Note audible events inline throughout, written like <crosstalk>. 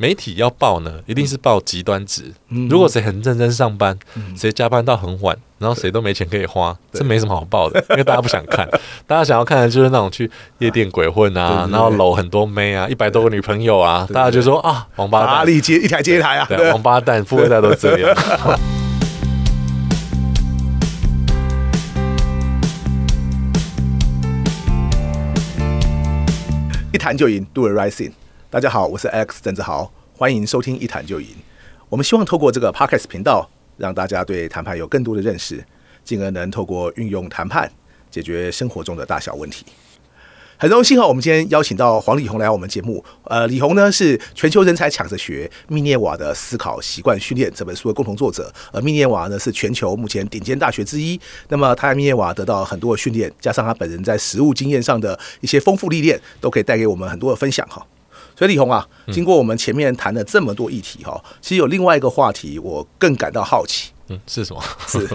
媒体要报呢，一定是报极端值。如果谁很认真上班，谁加班到很晚，然后谁都没钱可以花，这没什么好报的，<laughs> 因为大家不想看。大家想要看的就是那种去夜店鬼混啊，然后搂很多妹啊，一百多个女朋友啊，大家就说啊，王八蛋，哪里接一台接一台啊，对，王八蛋，富二代都这样。<laughs> 一谈就赢，Do right thing。大家好，我是 X 郑志豪，欢迎收听一谈就赢。我们希望透过这个 Podcast 频道，让大家对谈判有更多的认识，进而能透过运用谈判解决生活中的大小问题。很荣幸哈，我们今天邀请到黄李红来我们节目。呃，李红呢是全球人才抢着学密涅瓦的思考习惯训练这本书的共同作者。而密涅瓦呢是全球目前顶尖大学之一。那么他在密涅瓦得到很多的训练，加上他本人在实务经验上的一些丰富历练，都可以带给我们很多的分享哈。所以李红啊，经过我们前面谈了这么多议题哈，其实有另外一个话题我更感到好奇。嗯，是什么？是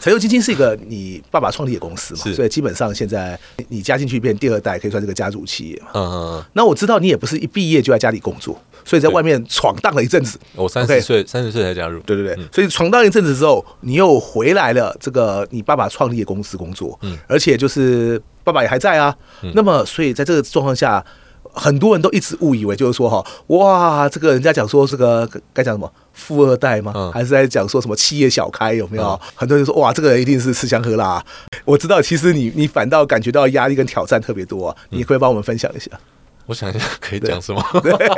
成就基金是一个你爸爸创立的公司嘛？所以基本上现在你加进去变第二代，可以算这个家族企业嘛。嗯嗯嗯。那我知道你也不是一毕业就在家里工作，所以在外面闯荡了一阵子。我三十岁，三十岁才加入。对对对。所以闯荡一阵子之后，你又回来了这个你爸爸创立的公司工作。嗯。而且就是爸爸也还在啊。那么，所以在这个状况下。很多人都一直误以为就是说哈，哇，这个人家讲说这个该讲什么富二代吗？嗯、还是在讲说什么企业小开有没有？嗯、很多人说哇，这个人一定是吃香喝辣。我知道，其实你你反倒感觉到压力跟挑战特别多啊。你可以帮我们分享一下？我想一下，可以讲什么？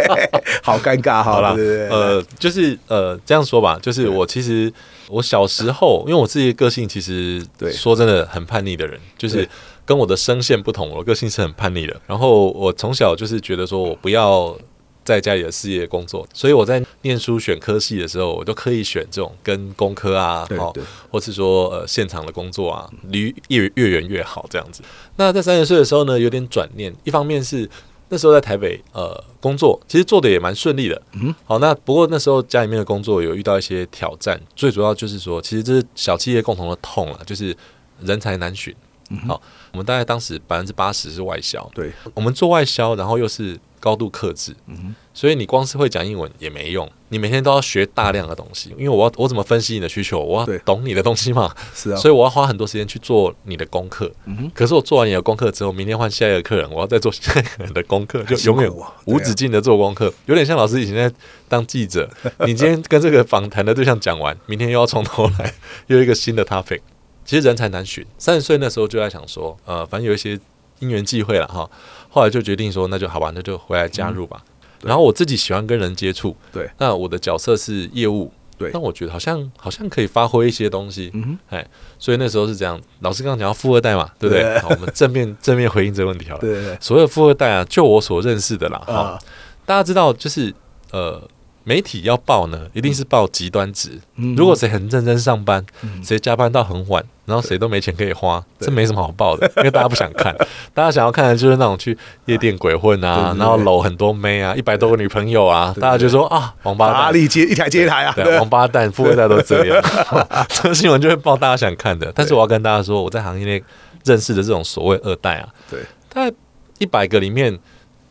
<laughs> 好尴尬，好了，呃，就是呃这样说吧，就是我其实我小时候，因为我自己的个性其实对说真的很叛逆的人，就是。跟我的声线不同，我个性是很叛逆的。然后我从小就是觉得说我不要在家里的事业工作，所以我在念书选科系的时候，我就刻意选这种跟工科啊，好，或是说呃现场的工作啊，离越越远越好这样子。那在三十岁的时候呢，有点转念，一方面是那时候在台北呃工作，其实做的也蛮顺利的。嗯，好，那不过那时候家里面的工作有遇到一些挑战，最主要就是说，其实这是小企业共同的痛啊，就是人才难寻。嗯、好，我们大概当时百分之八十是外销，对，我们做外销，然后又是高度克制，嗯，所以你光是会讲英文也没用，你每天都要学大量的东西，因为我要我怎么分析你的需求，我要懂你的东西嘛，是啊，所以我要花很多时间去做你的功课，可是我做完你的功课之后，明天换下一个客人，我要再做下一个人的功课，就永远无止境的做功课，有点像老师以前在当记者，你今天跟这个访谈的对象讲完，明天又要从头来，<laughs> 又一个新的 topic。其实人才难寻，三十岁那时候就在想说，呃，反正有一些因缘际会了哈，后来就决定说，那就好吧，那就回来加入吧。嗯、然后我自己喜欢跟人接触，对，那我的角色是业务，对，但我觉得好像好像可以发挥一些东西，嗯哼，哎，所以那时候是这样。老师刚刚讲到富二代嘛，对不对？对好，我们正面正面回应这个问题好了。对，对，所有富二代啊，就我所认识的啦，哈、嗯，大家知道就是呃。媒体要报呢，一定是报极端值。如果谁很认真上班，谁加班到很晚，然后谁都没钱可以花，这没什么好报的，<laughs> 因为大家不想看。大家想要看的就是那种去夜店鬼混啊，然后搂很多妹啊，一百多个女朋友啊，大家就说啊，王八蛋，哪里接一台接一台啊？对，<laughs> 王八蛋，富二代都这样。<laughs> 这个新闻就会报大家想看的。但是我要跟大家说，我在行业内认识的这种所谓二代啊，对，大概一百个里面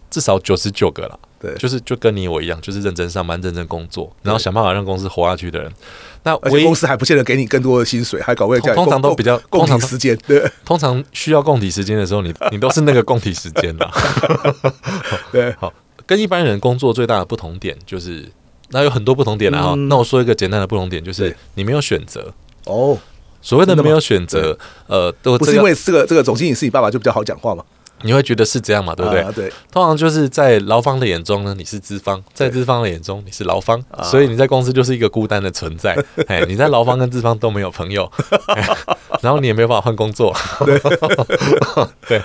至少九十九个了。对，就是就跟你我一样，就是认真上班、认真工作，然后想办法让公司活下去的人。那公司还不见得给你更多的薪水，还搞个通常都比较共体时间。对，通常需要共体时间的时候，你 <laughs> 你都是那个共体时间的。<laughs> 对，好，跟一般人工作最大的不同点就是，那有很多不同点啊。那我说一个简单的不同点，就是你没有选择哦。所谓的没有选择，呃，都不是因为这个这个总经理是你爸爸就比较好讲话吗？你会觉得是这样嘛？对不对？啊、对，通常就是在劳方的眼中呢，你是资方；在资方的眼中，你是劳方。对所以你在公司就是一个孤单的存在。<laughs> 哎，你在劳方跟资方都没有朋友，<laughs> 然后你也没有办法换工作。对，<laughs> 对，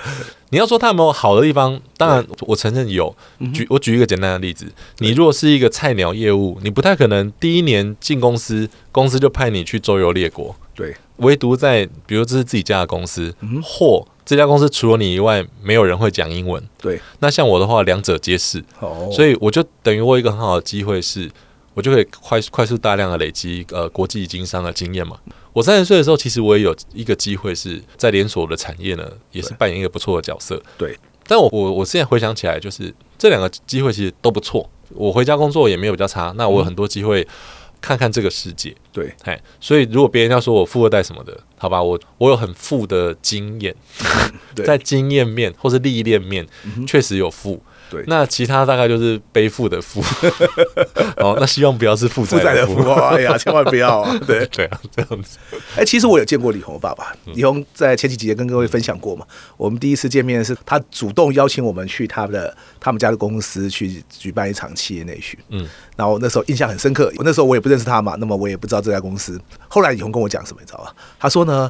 你要说他有没有好的地方，当然我承认有。举我举一个简单的例子，你如果是一个菜鸟业务，你不太可能第一年进公司，公司就派你去周游列国。对，唯独在比如这是自己家的公司，嗯或这家公司除了你以外，没有人会讲英文。对，那像我的话，两者皆是。哦，所以我就等于我有一个很好的机会是，我就可以快快速大量的累积呃国际经商的经验嘛。我三十岁的时候，其实我也有一个机会是在连锁的产业呢，也是扮演一个不错的角色。对，但我我我现在回想起来，就是这两个机会其实都不错。我回家工作也没有比较差，那我有很多机会看看这个世界。对，哎，所以如果别人要说我富二代什么的，好吧，我我有很富的经验，<laughs> 在经验面或是历练面，确实有富。对，那其他大概就是背负的负，<laughs> 哦，那希望不要是负债的负，哎呀，<laughs> 千万不要啊！对对啊，这样子。哎，其实我有见过李红爸爸，李红在前几集也跟各位分享过嘛。我们第一次见面是他主动邀请我们去他的他们家的公司去举办一场企业内训，嗯，然后那时候印象很深刻。我那时候我也不认识他嘛，那么我也不知道这家公司。后来李红跟我讲什么，你知道吧？他说呢。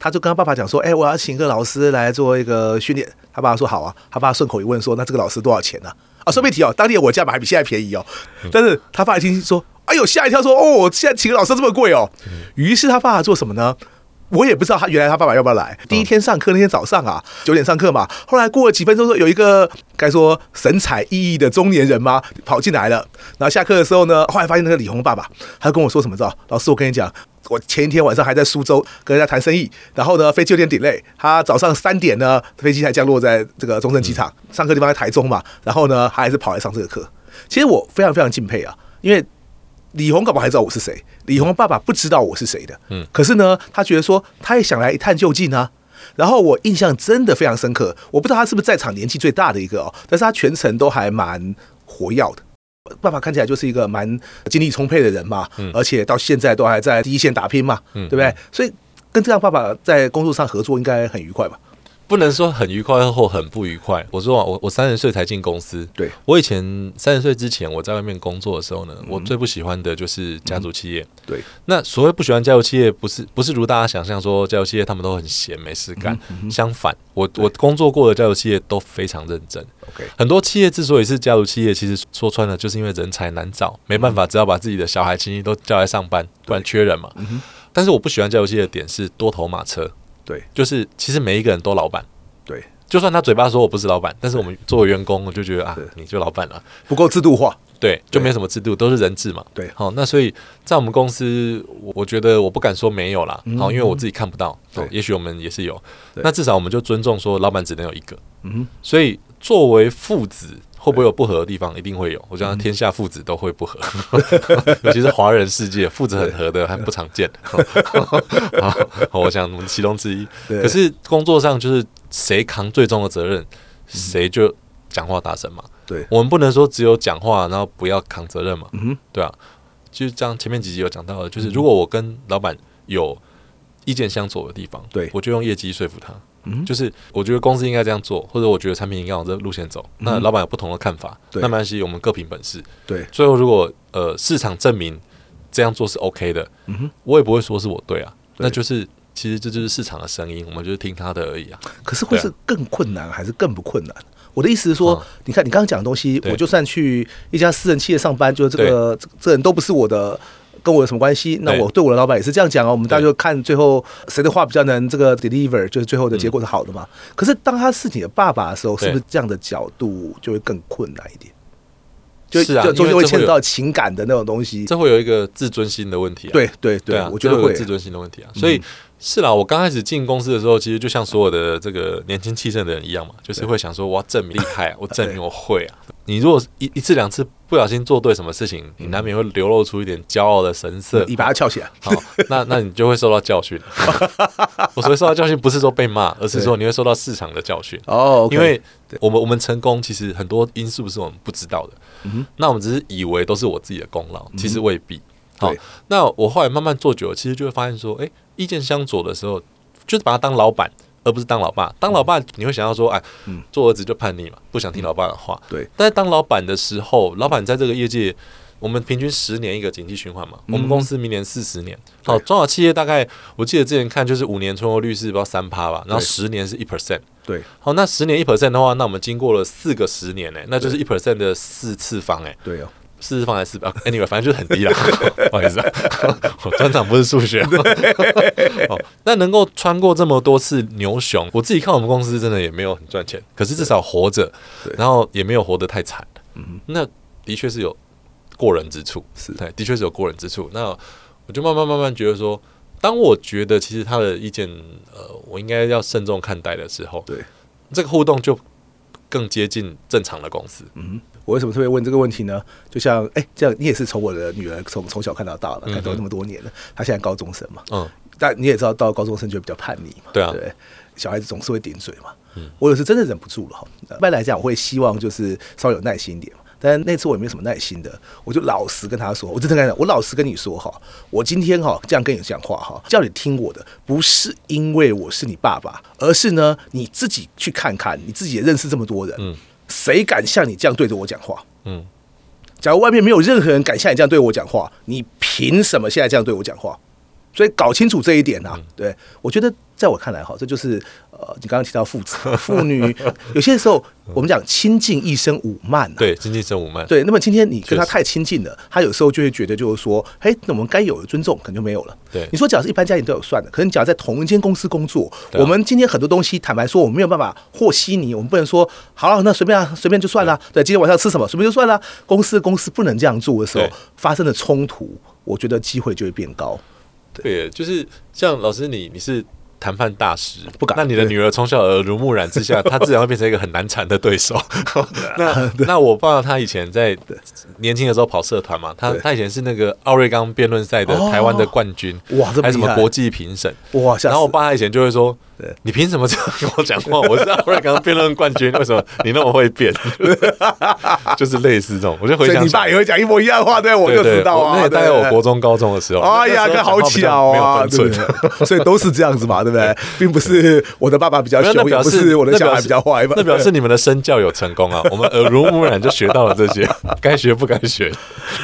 他就跟他爸爸讲说：“哎、欸，我要请个老师来做一个训练。”他爸爸说：“好啊。”他爸顺口一问说：“那这个老师多少钱呢、啊？”啊，顺便提哦，当年我价码还比现在便宜哦。但是他爸一听说：“哎呦，吓一跳，说哦，现在请个老师这么贵哦。”于是他爸爸做什么呢？我也不知道他原来他爸爸要不要来。第一天上课那天早上啊，九点上课嘛。后来过了几分钟，说有一个该说神采奕奕的中年人嘛跑进来了。然后下课的时候呢，后来发现那个李红爸爸，他就跟我说什么？知道老师，我跟你讲。我前一天晚上还在苏州跟人家谈生意，然后呢，飞机有点 delay，他早上三点呢，飞机才降落在这个中正机场，上课地方在台中嘛，然后呢，他还是跑来上这个课。其实我非常非常敬佩啊，因为李红搞不好还知道我是谁，李红爸爸不知道我是谁的，嗯，可是呢，他觉得说他也想来一探究竟啊。然后我印象真的非常深刻，我不知道他是不是在场年纪最大的一个哦，但是他全程都还蛮活跃的。爸爸看起来就是一个蛮精力充沛的人嘛，嗯、而且到现在都还在第一线打拼嘛，嗯、对不对？所以跟这样爸爸在工作上合作应该很愉快吧？不能说很愉快或很不愉快。我说我我三十岁才进公司，对，我以前三十岁之前我在外面工作的时候呢，嗯、我最不喜欢的就是家族企业。嗯、对，那所谓不喜欢家族企业，不是不是如大家想象说家族企业他们都很闲没事干，相反，我我工作过的家族企业都非常认真。OK，很多企业之所以是家族企业，其实说穿了就是因为人才难找，没办法，只要把自己的小孩亲戚都叫来上班，不然缺人嘛。嗯、但是我不喜欢家族企业的点是多头马车。对，就是其实每一个人都老板。对。就算他嘴巴说我不是老板，但是我们作为员工，我就觉得啊，你就老板了，不够制度化，对，就没什么制度，都是人治嘛。对，好，那所以在我们公司，我觉得我不敢说没有啦，好，因为我自己看不到，对，也许我们也是有，那至少我们就尊重说，老板只能有一个，嗯，所以作为父子，会不会有不合的地方？一定会有，我讲天下父子都会不合，<laughs> 尤其是华人世界，父子很合的还不常见。<laughs> 好，我想我们其中之一，可是工作上就是。谁扛最重的责任，谁就讲话大声嘛。对，我们不能说只有讲话，然后不要扛责任嘛。嗯，对啊，就是这样。前面几集有讲到的，就是如果我跟老板有意见相左的地方，对，我就用业绩说服他。嗯，就是我觉得公司应该这样做，或者我觉得产品应该往这个路线走。那老板有不同的看法，那没关系，我们各凭本事。对，最后如果呃市场证明这样做是 OK 的，嗯哼，我也不会说是我对啊，那就是。其实这就是市场的声音，我们就是听他的而已啊。可是会是更困难还是更不困难？我的意思是说，你看你刚刚讲的东西，我就算去一家私人企业上班，就这个这人都不是我的，跟我有什么关系？那我对我的老板也是这样讲啊。我们大家就看最后谁的话比较能这个 deliver，就是最后的结果是好的嘛。可是当他是你的爸爸的时候，是不是这样的角度就会更困难一点？就是啊，终究会牵扯到情感的那种东西，这会有一个自尊心的问题。对对对啊，我觉得会有自尊心的问题啊，所以。是啦，我刚开始进公司的时候，其实就像所有的这个年轻气盛的人一样嘛，就是会想说，我要证明厉害啊，我证明我会啊。你如果一一次两次不小心做对什么事情，你难免会流露出一点骄傲的神色，你把它翘起来，<laughs> 好，那那你就会受到教训。<laughs> 我所谓受到教训，不是说被骂，而是说你会受到市场的教训。哦，因为我们我们成功，其实很多因素是我们不知道的。嗯，那我们只是以为都是我自己的功劳，其实未必。好，那我后来慢慢做久了，其实就会发现说，哎。意见相左的时候，就是把它当老板，而不是当老爸。当老爸，你会想要说，哎，做儿子就叛逆嘛，不想听老爸的话。对。但是当老板的时候，老板在这个业界，我们平均十年一个景气循环嘛。我们公司明年四十年。好，中小企业大概我记得之前看就是五年存活率是不知道三趴吧，然后十年是一 percent。对。好，那十年一 percent 的话，那我们经过了四个十年呢，那就是一 percent 的四次方哎。对哦。四次方还是四百？Anyway，反正就是很低了。<laughs> 不好意思啊，<laughs> 我专长不是数学。<laughs> 哦，那能够穿过这么多次牛熊，我自己看我们公司真的也没有很赚钱，可是至少活着，然后也没有活得太惨。嗯，那的确是有过人之处，是对，的确是有过人之处。那我就慢慢慢慢觉得说，当我觉得其实他的意见，呃，我应该要慎重看待的时候，对，这个互动就更接近正常的公司。嗯，我为什么特别问这个问题呢？就像哎，这样你也是从我的女儿从从小看到大了，看到那么多年了，她现在高中生嘛，嗯，但你也知道，到高中生就比较叛逆嘛，对啊，对，小孩子总是会顶嘴嘛。嗯，我有时真的忍不住了哈。一般来讲，我会希望就是稍微有耐心一点。但那次我也没什么耐心的，我就老实跟他说，我真的跟他讲，我老实跟你说哈，我今天哈这样跟你讲话哈，叫你听我的，不是因为我是你爸爸，而是呢你自己去看看，你自己也认识这么多人，嗯，谁敢像你这样对着我讲话？嗯，假如外面没有任何人敢像你这样对我讲话，你凭什么现在这样对我讲话？所以搞清楚这一点啊，对，我觉得。在我看来，哈，这就是呃，你刚刚提到父子、<laughs> 父女，有些时候我们讲亲近一生五慢，啊，对，亲近一生五慢，对。那么今天你跟他太亲近了，他有时候就会觉得就是说，哎，那我们该有的尊重可能就没有了。对，你说，假如是一般家庭都有算的，可是你假如在同一间公司工作，我们今天很多东西，坦白说，我们没有办法和稀泥，我们不能说好了，那随便啊，随便就算了。对，今天晚上吃什么，随便就算了。公司公司不能这样做的时候，发生的冲突，我觉得机会就会变高。对，就是像老师你，你是。谈判大师不敢，那你的女儿从小耳濡目染之下，她自然会变成一个很难缠的对手。<laughs> 那那我爸他以前在年轻的时候跑社团嘛，他他以前是那个奥瑞冈辩论赛的台湾的冠军，哇，还有什么国际评审哇。然后我爸他以前就会说。你凭什么这样跟我讲话？我是奥瑞刚辩论冠军，为什么你那么会辩？<laughs> 就是类似这种，我就回想，你爸也会讲一模一样的话，对，我就知道啊。那大概我国中高中的时候，哎呀，这好巧啊，对，<laughs> 所以都是这样子嘛，对不对？并不是我的爸爸比较凶，也不是我的小孩比较坏嘛。那表示你们的身教有成功啊，<laughs> 我们耳濡目染就学到了这些，该学不该学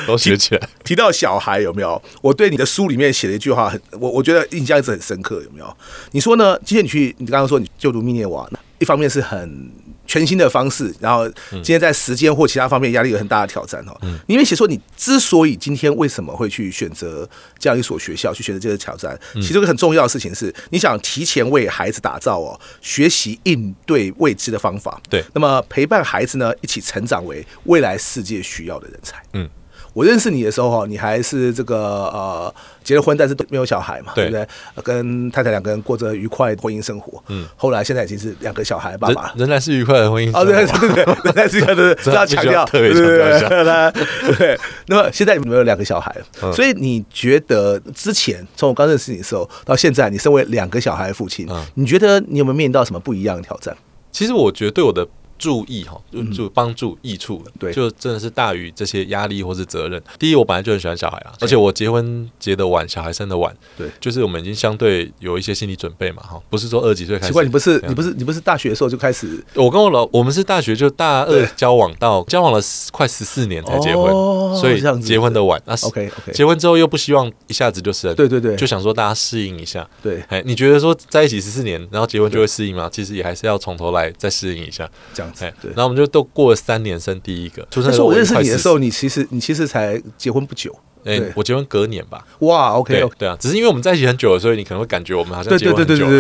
都学起来。提到小孩有没有？我对你的书里面写了一句话，很我我觉得印象一直很深刻，有没有？你说呢？今天。你去，你刚刚说你就读密涅瓦，一方面是很全新的方式，然后今天在时间或其他方面压力有很大的挑战哦。嗯，因为写说你之所以今天为什么会去选择这样一所学校，去选择这个挑战，其中一个很重要的事情是，你想提前为孩子打造哦，学习应对未知的方法。对，那么陪伴孩子呢，一起成长为未来世界需要的人才。嗯。我认识你的时候哈，你还是这个呃结了婚，但是都没有小孩嘛，对，对不对？跟太太两个人过着愉快的婚姻生活。嗯，后来现在已经是两个小孩爸爸，仍然是愉快的婚姻生活。哦，对对对，仍然是愉快的，这要强调，特别强调一下。对，那么现在你们有两个小孩，嗯，所以你觉得之前从我刚认识你的时候到现在，你身为两个小孩的父亲，嗯，你觉得你有没有面临到什么不一样的挑战？其实我觉得对我的。注意哈，就就帮助益处，对，就真的是大于这些压力或是责任。第一，我本来就很喜欢小孩啊，而且我结婚结的晚，小孩生的晚，对，就是我们已经相对有一些心理准备嘛，哈，不是说二十几岁开始。奇怪，你不是你不是你不是大学的时候就开始？我跟我老我们是大学就大二交往到交往了快十四年才结婚，所以结婚的晚。那 OK OK，结婚之后又不希望一下子就生，对对对，就想说大家适应一下。对，哎，你觉得说在一起十四年，然后结婚就会适应吗？其实也还是要从头来再适应一下，这样子。对，然后我们就。都过了三年生第一个，但是我认识你的时候，你其实你其实才结婚不久。哎，我结婚隔年吧。哇，OK，对啊，只是因为我们在一起很久了，所以你可能会感觉我们好像结婚很久，因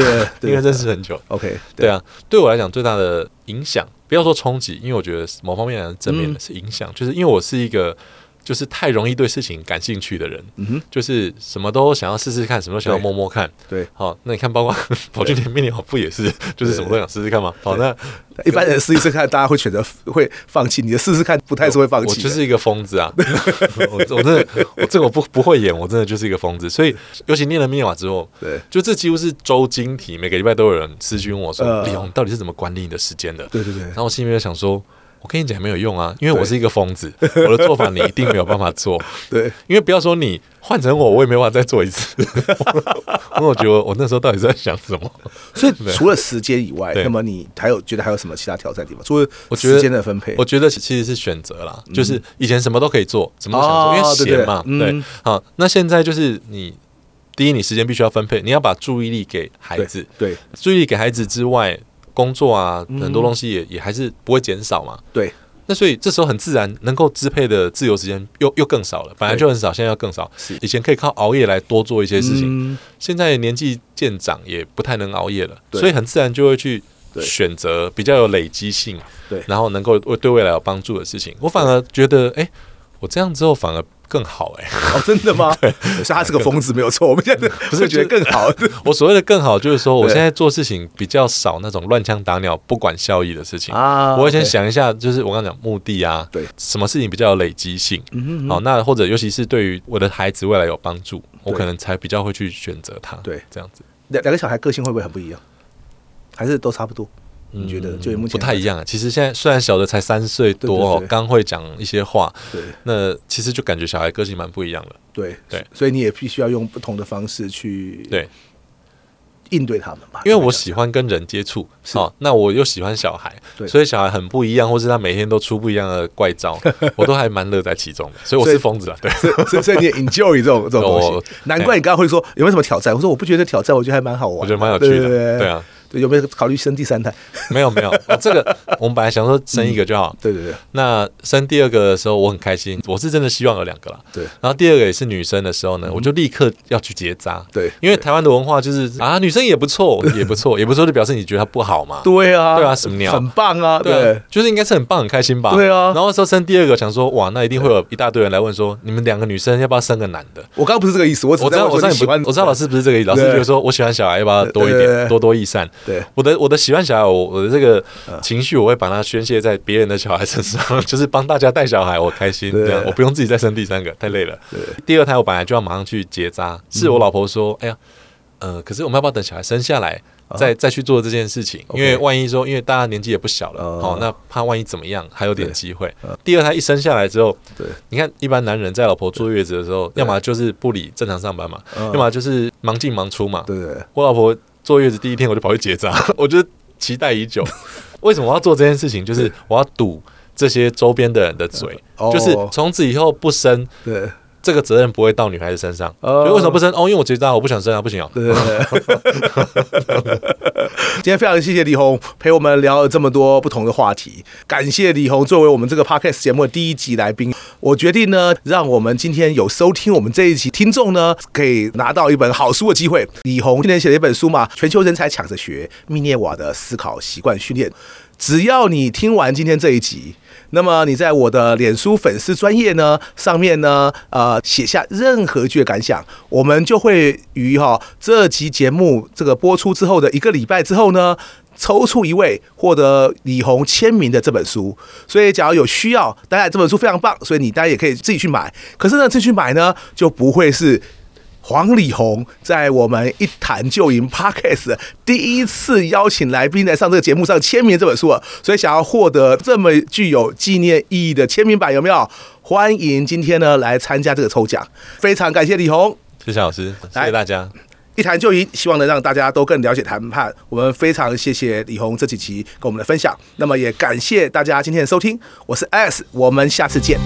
为认识很久。OK，对啊，对我来讲最大的影响，不要说冲击，因为我觉得某方面正面的是影响，就是因为我是一个。就是太容易对事情感兴趣的人，嗯哼，就是什么都想要试试看，什么都想要摸摸看，对，好，那你看，包括 <laughs> 跑去填面联好不也是，就是什么都想试试看吗？好，那一般人试一试看，大家会选择会放弃，你的试试看不太是会放弃，我就是一个疯子啊，<laughs> 我我真的我这个我不不会演，我真的就是一个疯子，所以尤其念了密码之后，对，就这几乎是周经题，每个礼拜都有人私讯我说，李宏到底是怎么管理你的时间的？对对对，然后我心里面想说。我跟你讲没有用啊，因为我是一个疯子，我的做法你一定没有办法做。<laughs> 对，因为不要说你换成我，我也没办法再做一次。因 <laughs> 为我觉得我那时候到底在想什么？所以除了时间以外，那么你还有觉得还有什么其他挑战地方？除了时间的分配，我觉得其实是选择啦，就是以前什么都可以做，什么都想做，因为闲嘛。对，好，那现在就是你第一，你时间必须要分配，你要把注意力给孩子。对，注意力给孩子之外。工作啊，很多东西也也还是不会减少嘛。对，那所以这时候很自然能够支配的自由时间又又更少了，本来就很少，现在要更少。以前可以靠熬夜来多做一些事情，现在年纪渐长也不太能熬夜了，所以很自然就会去选择比较有累积性，对，然后能够为对未来有帮助的事情。我反而觉得，哎。我我这样之后反而更好哎、欸。哦，真的吗？<laughs> 对，所以他是个疯子没有错。我们现在 <laughs> 不是觉得更好？<laughs> 我所谓的更好，就是说我现在做事情比较少那种乱枪打鸟、不管效益的事情啊。我会先想一下，就是我刚刚讲目的啊，对，什么事情比较有累积性？嗯好，那或者尤其是对于我的孩子未来有帮助，我可能才比较会去选择他。对，这样子。两两个小孩个性会不会很不一样？还是都差不多？你觉得就目前不太一样啊？其实现在虽然小的才三岁多，刚会讲一些话，对，那其实就感觉小孩个性蛮不一样的。对对，所以你也必须要用不同的方式去对应对他们嘛。因为我喜欢跟人接触，好，那我又喜欢小孩，所以小孩很不一样，或是他每天都出不一样的怪招，<laughs> 我都还蛮乐在其中的。所以我是疯子啊，对，所以所以你也 enjoy 这种这种东西。<laughs> 难怪你刚刚会说有没有什么挑战？我说我不觉得挑战，我觉得还蛮好玩，我觉得蛮有趣的，对啊。有没有考虑生第三胎？没 <laughs> 有没有，这个 <laughs> 我们本来想说生一个就好。对对对。那生第二个的时候，我很开心，我是真的希望有两个啦。对。然后第二个也是女生的时候呢，我就立刻要去结扎。对。因为台湾的文化就是啊，女生也不错，也不错，也不错，就表示你觉得她不好嘛。<laughs> 对啊。对啊，什么鸟？很棒啊！对，就是应该是很棒，很开心吧？对啊。然后说生第二个，想说哇，那一定会有一大堆人来问说，你们两个女生要不要生个男的？我刚刚不是这个意思，我我知道我知道你不，我知道老师不是这个意思，老师觉得说我喜欢小孩，要不要多一点，多多益善？对，我的我的。喜欢小孩，我我的这个情绪，我会把它宣泄在别人的小孩身上，<laughs> 就是帮大家带小孩，我开心这样，我不用自己再生第三个，太累了。第二胎我本来就要马上去结扎，是我老婆说，哎呀，呃，可是我们要不要等小孩生下来，再再去做这件事情？因为万一说，因为大家年纪也不小了，哦，那怕万一怎么样，还有点机会。第二胎一生下来之后，对，你看一般男人在老婆坐月子的时候，要么就是不理正常上班嘛，要么就是忙进忙出嘛。对，我老婆。坐月子第一天我就跑去结扎，<laughs> 我觉得期待已久。为什么我要做这件事情？就是我要堵这些周边的人的嘴，就是从此以后不生。对。这个责任不会到女孩子身上，所以为什么不生？哦，因为我结扎，我不想生啊，不行啊。对对对。<laughs> 今天非常谢谢李红陪我们聊了这么多不同的话题，感谢李红作为我们这个 podcast 节目的第一集来宾。我决定呢，让我们今天有收听我们这一期听众呢，可以拿到一本好书的机会。李红今年写了一本书嘛，《全球人才抢着学：密涅瓦的思考习惯训练》。只要你听完今天这一集。那么你在我的脸书粉丝专页呢上面呢，呃，写下任何一句感想，我们就会于哈这期节目这个播出之后的一个礼拜之后呢，抽出一位获得李红签名的这本书。所以，假如有需要，当然这本书非常棒，所以你当然也可以自己去买。可是呢，自己去买呢就不会是。黄李红在我们一谈就赢 Podcast 第一次邀请来宾来上这个节目上签名这本书了，所以想要获得这么具有纪念意义的签名版，有没有？欢迎今天呢来参加这个抽奖，非常感谢李红，谢谢老师，谢谢大家。一谈就赢，希望能让大家都更了解谈判。我们非常谢谢李红这几期跟我们的分享，那么也感谢大家今天的收听，我是 S，我们下次见。